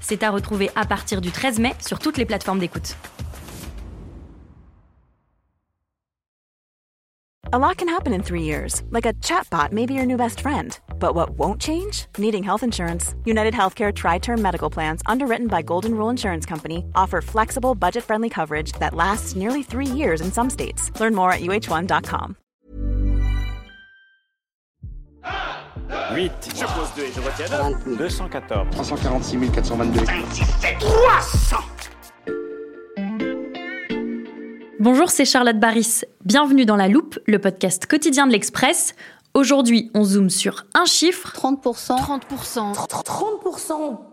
C'est à retrouver à partir du 13 mai sur toutes les plateformes d'écoute. A lot can happen in three years, like a chatbot may be your new best friend. But what won't change? Needing health insurance. United Healthcare Tri Term Medical Plans, underwritten by Golden Rule Insurance Company, offer flexible, budget friendly coverage that lasts nearly three years in some states. Learn more at uh1.com. 8. Je pose 2 et je retiens 214. 346 422. Bonjour, c'est Charlotte Baris. Bienvenue dans La Loupe, le podcast quotidien de l'Express. Aujourd'hui, on zoome sur un chiffre. 30%. 30%. 30%. 30%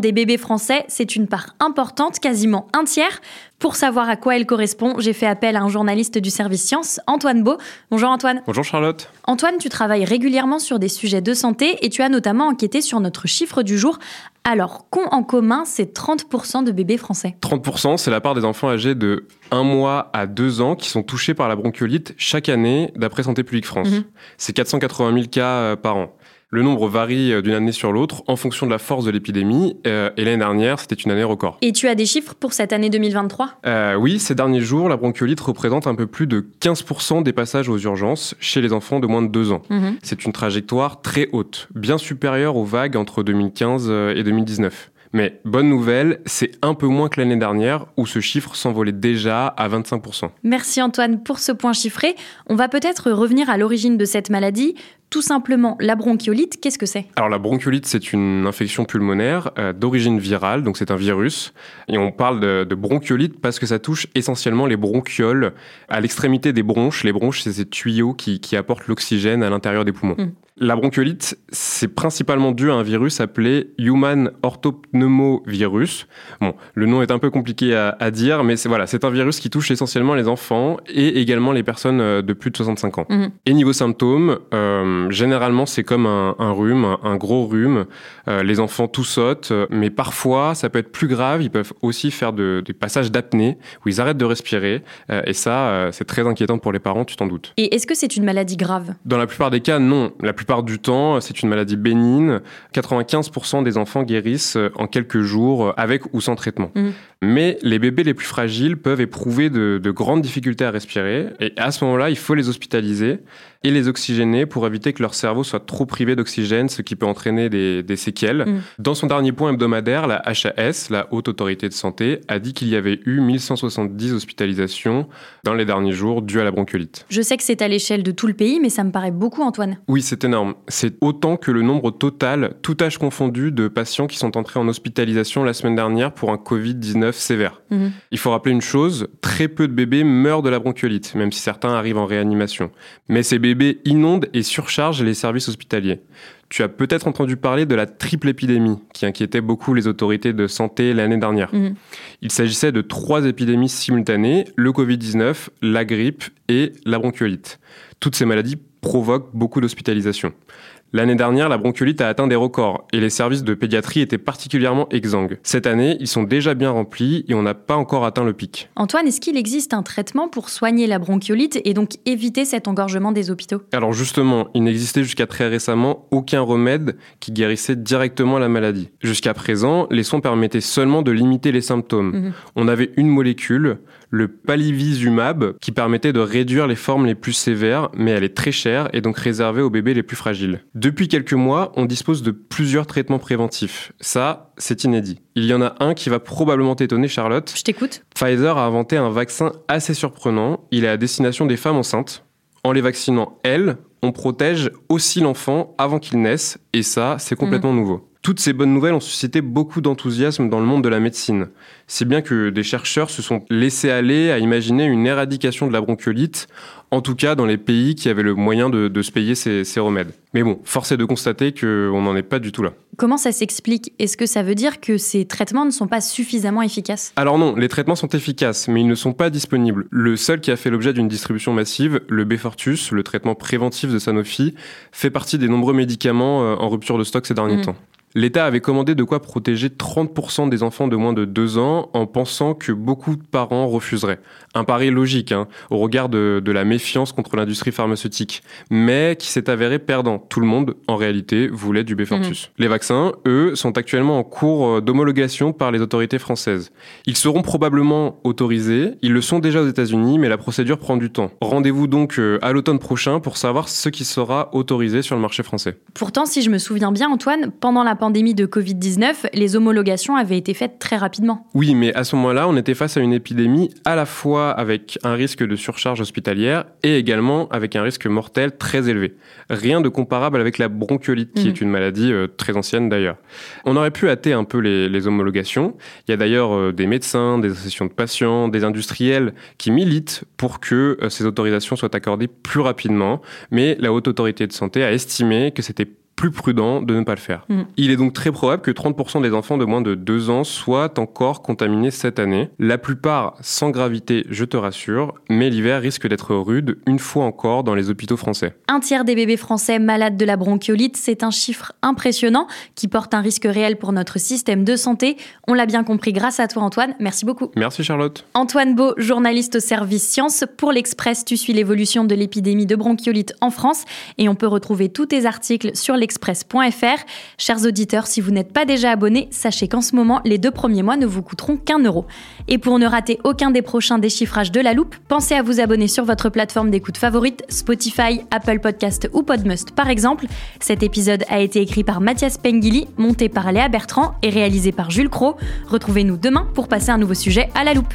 des bébés français, c'est une part importante, quasiment un tiers. Pour savoir à quoi elle correspond, j'ai fait appel à un journaliste du service sciences, Antoine Beau. Bonjour Antoine. Bonjour Charlotte. Antoine, tu travailles régulièrement sur des sujets de santé et tu as notamment enquêté sur notre chiffre du jour. Alors, qu'ont en commun ces 30% de bébés français? 30%, c'est la part des enfants âgés de 1 mois à 2 ans qui sont touchés par la bronchiolite chaque année, d'après Santé publique France. Mhm. C'est 480 000 cas euh, par an. Le nombre varie euh, d'une année sur l'autre en fonction de la force de l'épidémie. euh, et l'année dernière, c'était une année record. Et tu as des chiffres pour cette année 2023 Euh, oui, ces derniers jours, la bronchiolite représente un peu plus de 15% des passages aux urgences chez les enfants de moins de 2 ans. Mhm. C'est une trajectoire très haute, bien supérieure aux vagues entre 2015 et 2019. Mais bonne nouvelle, c'est un peu moins que l'année dernière où ce chiffre s'envolait déjà à 25%. Merci Antoine pour ce point chiffré. On va peut-être revenir à l'origine de cette maladie. Tout simplement, la bronchiolite, qu'est-ce que c'est? Alors la bronchiolite, c'est une infection pulmonaire euh, d'origine virale, donc c'est un virus. Et on parle de, de bronchiolite parce que ça touche essentiellement les bronchioles à l'extrémité des bronches. Les bronches, c'est ces tuyaux qui, qui apportent l'oxygène à l'intérieur des poumons. Mm. La bronchiolite, c'est principalement dû à un virus appelé Human Orthopneumovirus. Bon, le nom est un peu compliqué à, à dire, mais c'est voilà, c'est un virus qui touche essentiellement les enfants et également les personnes euh, de plus de 65 ans. Mhm. Et niveau symptômes, euh, généralement c'est comme un, un rhume, un, un gros rhume. Euh, les enfants tout sautent, mais parfois ça peut être plus grave. Ils peuvent aussi faire de- des passages d'apnée où ils arrêtent de respirer. Euh, et ça, c'est très inquiétant pour les parents, tu t'en doutes. Et est-ce que c'est une maladie grave? Dans la plupart des cas, non. La plupart du temps, c'est une maladie bénigne. 95% des enfants guérissent euh, en quelques jours, euh, avec ou sans traitement. Mhm. Mais les bébés les plus fragiles peuvent éprouver de, de grandes difficultés à respirer. Et à ce moment-là, il faut les hospitaliser et les oxygéner pour éviter que leur cerveau soit trop privé d'oxygène, ce qui peut entraîner des, des séquelles. Mhm. Dans son dernier point hebdomadaire, la HAS, la Haute Autorité de Santé, a dit qu'il y avait eu 1170 hospitalisations dans les derniers jours dues à la bronchiolite. Je sais que c'est à l'échelle de tout le pays, mais ça me paraît beaucoup Antoine. Oui, c'est énorme. C'est autant que le nombre total, tout âge confondu, de patients qui sont entrés en hospitalisation la semaine dernière pour un Covid-19 sévère. Mhm. Il faut rappeler une chose, très peu de bébés meurent de la bronchiolite, même si certains arrivent en réanimation. Mais ces bébés inondent et surchargent les services hospitaliers. Tu as peut-être entendu parler de la triple épidémie qui inquiétait beaucoup les autorités de santé l'année dernière. Mhm. Il s'agissait de trois épidémies simultanées, le Covid-19, la grippe et la bronchiolite. Toutes ces maladies provoquent beaucoup d'hospitalisations. L'année dernière, la bronchiolite a atteint des records et les services de pédiatrie étaient particulièrement exsangues. Cette année, ils sont déjà bien remplis et on n'a pas encore atteint le pic. Antoine, est-ce qu'il existe un traitement pour soigner la bronchiolite et donc éviter cet engorgement des hôpitaux? Alors justement, il n'existait jusqu'à très récemment aucun remède qui guérissait directement la maladie. Jusqu'à présent, les soins permettaient seulement de limiter les symptômes. Mhm. On avait une molécule, le palivizumab, qui permettait de réduire les formes les plus sévères, mais elle est très chère et donc réservée aux bébés les plus fragiles. Depuis quelques mois, on dispose de plusieurs traitements préventifs. Ça, c'est inédit. Il y en a un qui va probablement t'étonner, Charlotte. Je t'écoute. Pfizer a inventé un vaccin assez surprenant. Il est à destination des femmes enceintes. En les vaccinant, elles, on protège aussi l'enfant avant qu'il naisse, et ça, c'est complètement nouveau. Toutes ces bonnes nouvelles ont suscité beaucoup d'enthousiasme dans le monde de la médecine. C'est bien que des chercheurs se sont laissés aller à imaginer une éradication de la bronchiolite, en tout cas dans les pays qui avaient le moyen de, se payer ces, ces, remèdes. Mais bon, force est de constater qu'on n'en est pas du tout là. Comment ça s'explique? Est-ce que ça veut dire que ces traitements ne sont pas suffisamment efficaces? Alors non, les traitements sont efficaces, mais ils ne sont pas disponibles. Le seul qui a fait l'objet d'une distribution massive, le Befortus, le traitement préventif de Sanofi, fait partie des nombreux médicaments euh, en rupture de stock ces derniers mmh. temps. L'État avait commandé de quoi protéger 30% des enfants de moins de 2 ans en pensant que beaucoup de parents refuseraient. Un pari logique, hein, au regard de, la méfiance contre l'industrie pharmaceutique, mais qui s'est avéré perdant. Tout le monde, en réalité, voulait du Befortus. Mhm. Les vaccins, eux, sont actuellement en cours euh, d'homologation par les autorités françaises. Ils seront probablement autorisés, ils le sont déjà aux États-Unis, mais la procédure prend du temps. Rendez-vous donc euh, à l'automne prochain pour savoir ce qui sera autorisé sur le marché français. Pourtant, si je me souviens bien, Antoine, pendant la pandémie de Covid-19, les homologations avaient été faites très rapidement. Oui, mais à ce moment-là, on était face à une épidémie à la fois avec un risque de surcharge hospitalière et également avec un risque mortel très élevé. Rien de comparable avec la bronchiolite, qui est mhm. une maladie euh, très ancienne d'ailleurs. On aurait pu hâter un peu les, homologations. Il y a d'ailleurs euh, des médecins, des associations de patients, des industriels qui militent pour que euh, ces autorisations soient accordées plus rapidement, mais la Haute Autorité de Santé a estimé que c'était plus prudent de ne pas le faire. Mm. Il est donc très probable que 30% des enfants de moins de 2 ans soient encore contaminés cette année. La plupart sans gravité, je te rassure, mais l'hiver risque d'être rude une fois encore dans les hôpitaux français. Un tiers des bébés français malades de la bronchiolite, c'est un chiffre impressionnant qui porte un risque réel pour notre système de santé. On l'a bien compris grâce à toi Antoine, merci beaucoup. Merci Charlotte. Antoine Beau, journaliste au service sciences. Pour l'Express, tu suis l'évolution de l'épidémie de bronchiolite en France et on peut retrouver tous tes articles sur les express.fr. Chers auditeurs, si vous n'êtes pas déjà abonnés, sachez qu'en ce moment, les deux premiers mois ne vous coûteront qu'un euro. Et pour ne rater aucun des prochains déchiffrages de la loupe, pensez à vous abonner sur votre plateforme d'écoute favorite, Spotify, Apple Podcast ou Podmust par exemple. Cet épisode a été écrit par Mathias Pengili, monté par Léa Bertrand et réalisé par Jules Cro. Retrouvez-nous demain pour passer un nouveau sujet à la loupe.